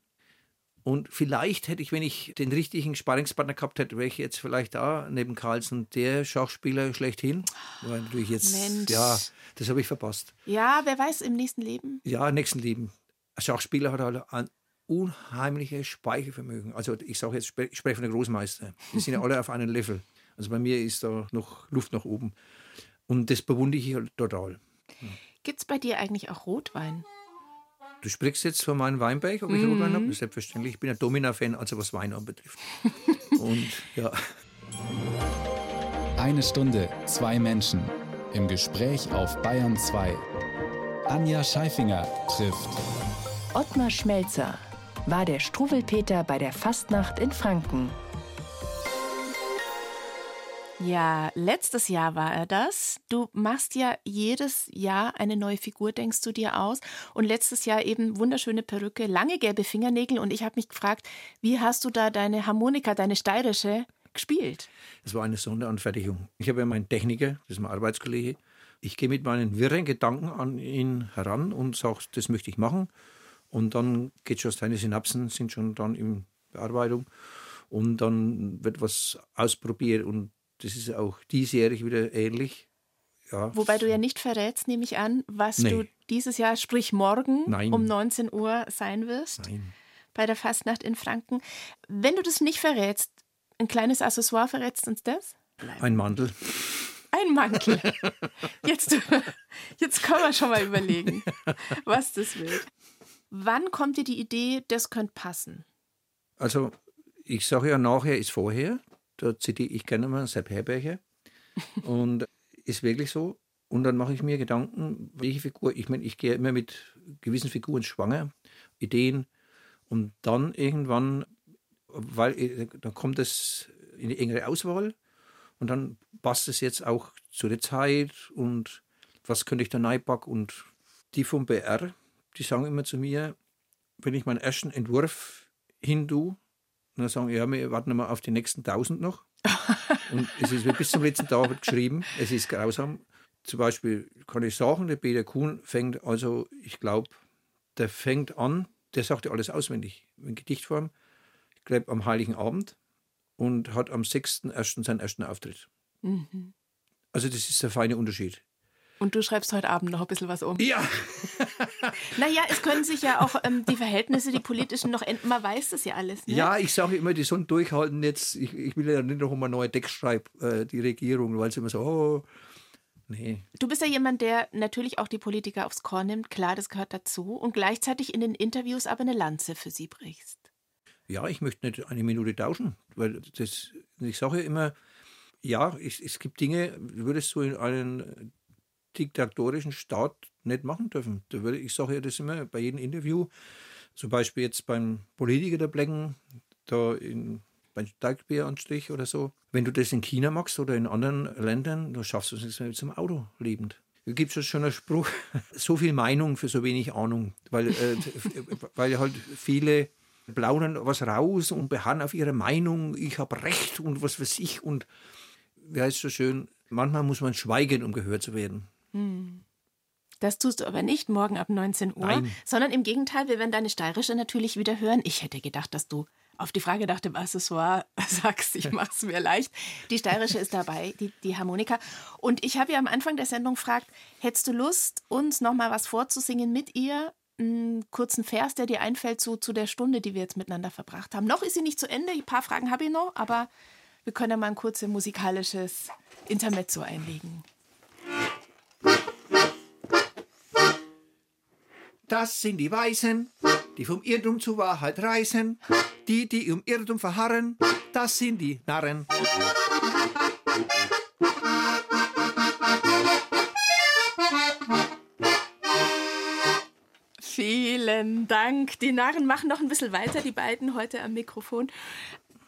Und vielleicht hätte ich, wenn ich den richtigen Sparringspartner gehabt hätte, wäre ich jetzt vielleicht da neben Carlsen der Schachspieler schlechthin. Weil natürlich jetzt, Mensch. ja, das habe ich verpasst. Ja, wer weiß, im nächsten Leben. Ja, nächsten Leben. Ein Schachspieler hat halt ein unheimliches Speichervermögen. Also ich sage jetzt, ich spreche von den Großmeister. Die sind ja <laughs> alle auf einem Level. Also bei mir ist da noch Luft nach oben. Und das bewundere ich halt total. Gibt es bei dir eigentlich auch Rotwein? Du sprichst jetzt von meinem Weinberg, ob ich Rotwein habe? Selbstverständlich. Ich bin ein Domina-Fan, also was Wein anbetrifft. <laughs> Und ja, Eine Stunde, zwei Menschen. Im Gespräch auf Bayern 2. Anja Scheifinger trifft Ottmar Schmelzer war der Struwelpeter bei der Fastnacht in Franken. Ja, letztes Jahr war er das. Du machst ja jedes Jahr eine neue Figur, denkst du dir aus. Und letztes Jahr eben wunderschöne Perücke, lange gelbe Fingernägel. Und ich habe mich gefragt, wie hast du da deine Harmonika, deine steirische, gespielt? das war eine Sonderanfertigung. Ich habe ja meinen Techniker, das ist mein Arbeitskollege. Ich gehe mit meinen wirren Gedanken an ihn heran und sage, das möchte ich machen. Und dann geht schon, seine Synapsen sind schon dann in Bearbeitung. Und dann wird was ausprobiert und das ist auch diesjährig wieder ähnlich. Ja, Wobei du ja nicht verrätst, nehme ich an, was Nee. du dieses Jahr, sprich morgen Nein. um 19 Uhr sein wirst Nein. bei der Fastnacht in Franken. Wenn du das nicht verrätst, ein kleines Accessoire verrätst uns das? Ein Mantel. Ein Mantel. Jetzt, <laughs> jetzt können wir schon mal überlegen, was das will. Wann kommt dir die Idee, das könnte passen? Also, ich sage ja, nachher ist vorher. Da zitiere ich gerne mal Sepp Herberger. <laughs> Und ist wirklich so. Und dann mache ich mir Gedanken, welche Figur. Ich meine, ich gehe immer mit gewissen Figuren schwanger, Ideen. Und dann irgendwann, weil äh, dann kommt es in die engere Auswahl. Und dann passt es jetzt auch zu der Zeit. Und was könnte ich da reinpacken? Und die vom BR, die sagen immer zu mir, wenn ich meinen ersten Entwurf hindu, und dann sagen, ja, wir warten mal auf die nächsten tausend noch. <laughs> und es ist bis zum letzten Tag geschrieben, es ist grausam. Zum Beispiel kann ich sagen, der Peter Kuhn fängt, also ich glaube, der fängt an, der sagt ja alles auswendig in Gedichtform, ich glaube am Heiligen Abend und hat am 6.1. seinen ersten Auftritt. Also das ist der feine Unterschied. Und du schreibst heute Abend noch ein bisschen was um. Ja, <laughs> Naja, es können sich ja auch ähm, die Verhältnisse, die politischen, noch ändern. Man weiß das ja alles. Ne? Ja, ich sage immer, die sollen durchhalten jetzt. Ich, ich will ja nicht noch mal neue Text schreiben, äh, die Regierung, weil sie immer so, oh, nee. Du bist ja jemand, der natürlich auch die Politiker aufs Korn nimmt. Klar, das gehört dazu. Und gleichzeitig in den Interviews aber eine Lanze für sie brichst. Ja, ich möchte nicht eine Minute tauschen, weil das, ich sage ja immer, ja, es, es gibt Dinge, würdest du in einen diktatorischen Staat nicht machen dürfen. Da würde, ich sage ja das immer bei jedem Interview, zum Beispiel jetzt beim Politiker der Blecken, da in, beim Steigbäranstrich oder so. Wenn du das in China machst oder in anderen Ländern, dann schaffst du es nicht mehr zum Auto lebend. Da gibt es schon einen Spruch, <laughs> so viel Meinung für so wenig Ahnung, weil, äh, <laughs> weil halt viele plaudern was raus und beharren auf ihre Meinung, ich habe Recht und was weiß ich und wie heißt es so schön, manchmal muss man schweigen, um gehört zu werden. Das tust du aber nicht morgen ab 19 Uhr, Nein. sondern im Gegenteil, wir werden deine steirische natürlich wieder hören. Ich hätte gedacht, dass du auf die Frage nach dem Accessoire <laughs> sagst, ich mach's mir leicht. Die steirische ist dabei, die, die Harmonika. Und ich habe ja am Anfang der Sendung gefragt, hättest du Lust, uns noch mal was vorzusingen mit ihr? Einen kurzen Vers, der dir einfällt zu, zu der Stunde, die wir jetzt miteinander verbracht haben. Noch ist sie nicht zu Ende, ein paar Fragen habe ich noch, aber wir können ja mal ein kurzes musikalisches Intermezzo einlegen. Das sind die Weisen, die vom Irrtum zur Wahrheit reisen. Die, die im Irrtum verharren, das sind die Narren. Vielen Dank. Die Narren machen noch ein bisschen weiter, die beiden heute am Mikrofon.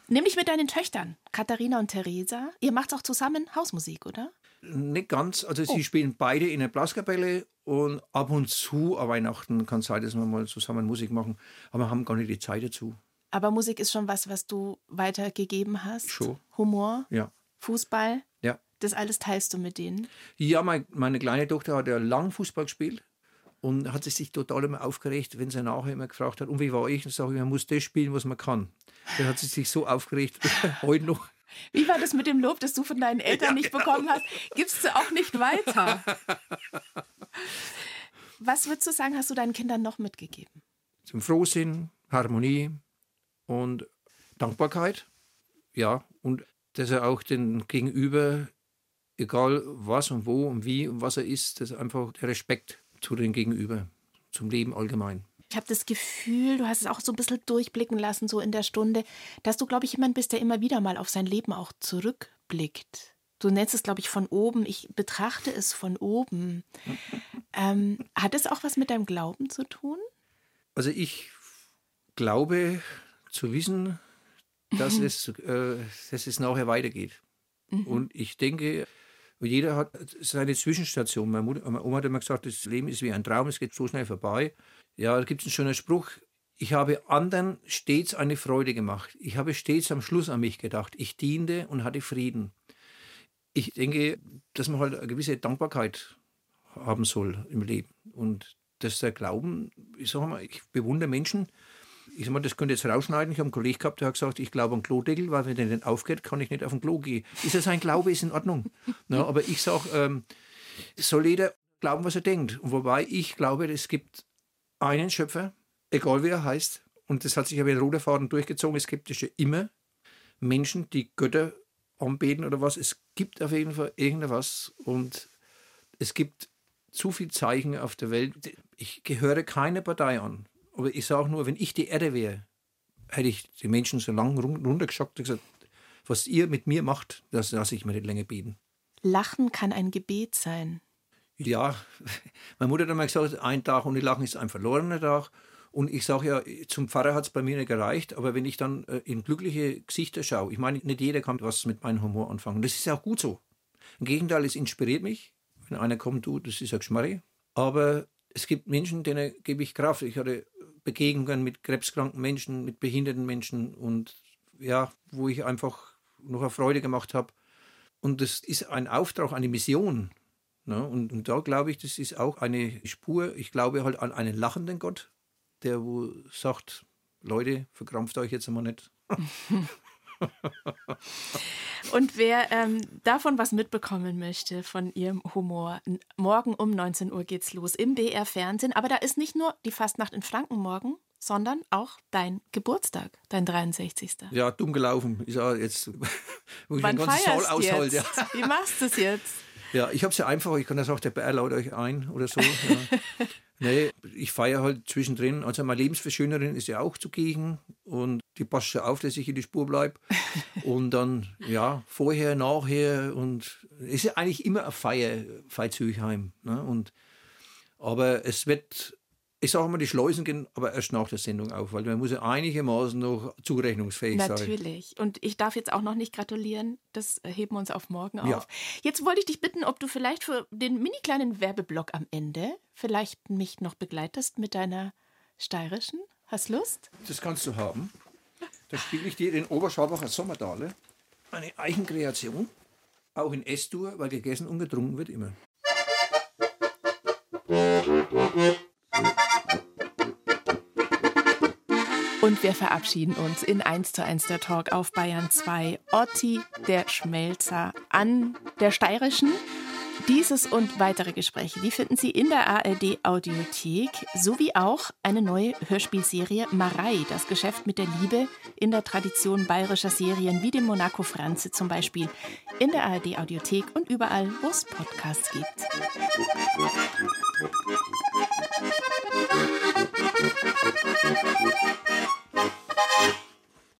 Nämlich mit deinen Töchtern, Katharina und Theresa. Ihr macht auch zusammen Hausmusik, oder? Nicht ganz, also sie spielen beide in der Blaskapelle und ab und zu an Weihnachten kann es sein, dass wir mal zusammen Musik machen, aber wir haben gar nicht die Zeit dazu. Aber Musik ist schon was, was du weitergegeben hast. Schon. Humor, Ja, Fußball, ja. das alles teilst du mit denen. Ja, mein, meine kleine Tochter hat ja lang Fußball gespielt und hat sich total immer aufgeregt, wenn sie nachher immer gefragt hat, und wie war ich? Und sage ich, man muss das spielen, was man kann. Dann hat sie sich so aufgeregt, <laughs> heute noch. Wie war das mit dem Lob, das du von deinen Eltern nicht bekommen hast? Gibst du auch nicht weiter? <laughs> Was würdest du sagen, hast du deinen Kindern noch mitgegeben? Zum Frohsinn, Harmonie und Dankbarkeit. Ja, und dass er auch den Gegenüber, egal was und wo und wie und was er ist, dass einfach der Respekt zu den Gegenüber, zum Leben allgemein. Ich habe das Gefühl, du hast es auch so ein bisschen durchblicken lassen, so in der Stunde, dass du, glaube ich, jemand bist, der immer wieder mal auf sein Leben auch zurückblickt. Du nennst es, glaube ich, von oben. Ich betrachte es von oben. <laughs> Ähm, hat es auch was mit deinem Glauben zu tun? Also ich glaube zu wissen, dass, es, äh, dass es nachher weitergeht. Und ich denke, jeder hat seine Zwischenstation. Meine, Mutter, meine Oma hat immer gesagt, das Leben ist wie ein Traum, es geht so schnell vorbei. Ja, da gibt es einen schönen Spruch. Ich habe anderen stets eine Freude gemacht. Ich habe stets am Schluss an mich gedacht. Ich diente und hatte Frieden. Ich denke, dass man halt eine gewisse Dankbarkeit haben soll im Leben. Und dass der Glauben, ich sage mal, ich bewundere Menschen, ich sag mal, das könnte jetzt rausschneiden. Ich habe einen Kollegen gehabt, der hat gesagt, ich glaube an Klodeckel, weil wenn der nicht aufgeht, kann ich nicht auf den Klo gehen. Ist ja sein Glaube, ist in Ordnung. <laughs> Na, aber ich sage, ähm, soll jeder glauben, was er denkt. Und wobei ich glaube, es gibt einen Schöpfer, egal wie er heißt, und das hat sich ja wie ein roter durchgezogen, es gibt ja immer Menschen, die Götter anbeten oder was. Es gibt auf jeden Fall irgendwas und es gibt zu viele Zeichen auf der Welt. Ich gehöre keiner Partei an. Aber ich sage nur, wenn ich die Erde wäre, hätte ich die Menschen so lange run- runtergeschockt und gesagt, was ihr mit mir macht, das lasse ich mir nicht länger beten. Lachen kann ein Gebet sein. Ja, <laughs> meine Mutter hat einmal gesagt, ein Tag ohne Lachen ist ein verlorener Tag. Und ich sage ja, zum Pfarrer hat es bei mir nicht gereicht, aber wenn ich dann äh, in glückliche Gesichter schaue, ich meine, nicht jeder kann was mit meinem Humor anfangen. Das ist ja auch gut so. Im Gegenteil, es inspiriert mich. Wenn einer kommt, du, das ist ein Geschmarri. Aber es gibt Menschen, denen gebe ich Kraft. Ich hatte Begegnungen mit krebskranken Menschen, mit behinderten Menschen und ja, wo ich einfach noch eine Freude gemacht habe. Und das ist ein Auftrag, eine Mission. Ne? Und, und da glaube ich, das ist auch eine Spur. Ich glaube halt an einen lachenden Gott, der wo sagt, Leute, verkrampft euch jetzt einmal nicht. <laughs> Und wer ähm, davon was mitbekommen möchte, von ihrem Humor, morgen um 19 Uhr geht's los im BR Fernsehen. Aber da ist nicht nur die Fastnacht in Franken morgen, sondern auch dein Geburtstag, dein 63. Ja, dumm gelaufen. Ist ja jetzt, <laughs> wo ich Wann den ganzen Saal aushalte. Ja. Wie machst du es jetzt? <laughs> Ja, ich habe es ja einfach, ich kann das auch, der Bär laut euch ein oder so. Ja. <laughs> nee, ich feiere halt zwischendrin. Also meine Lebensverschönerin ist ja auch zugegen und die passt schon auf, dass ich in die Spur bleibe. <laughs> Und dann, ja, vorher, nachher und es ist ja eigentlich immer eine Feier, Veitshöchheim. Ne? Und Aber es wird, ich sage mal, die Schleusen gehen aber erst nach der Sendung auf, weil man muss ja einigermaßen noch zurechnungsfähig sein. Natürlich. Und ich darf jetzt auch noch nicht gratulieren. Das heben wir uns auf morgen auf. Ja. Jetzt wollte ich dich bitten, ob du vielleicht für den mini kleinen Werbeblock am Ende vielleicht mich noch begleitest mit deiner steirischen. Hast Lust? Das kannst du haben. Da spiele ich dir den Oberschwabacher Sommerdale. Eine Eichenkreation. Auch in S-Dur, weil gegessen und getrunken wird immer. Und wir verabschieden uns in 1 zu 1 der Talk auf Bayern 2. Otti, der Schmelzer, an der Steirischen. Dieses und weitere Gespräche, die finden Sie in der ARD Audiothek, sowie auch eine neue Hörspielserie Marei, das Geschäft mit der Liebe in der Tradition bayerischer Serien wie dem Monaco Franze zum Beispiel, in der ARD Audiothek und überall, wo es Podcasts gibt. Thank you.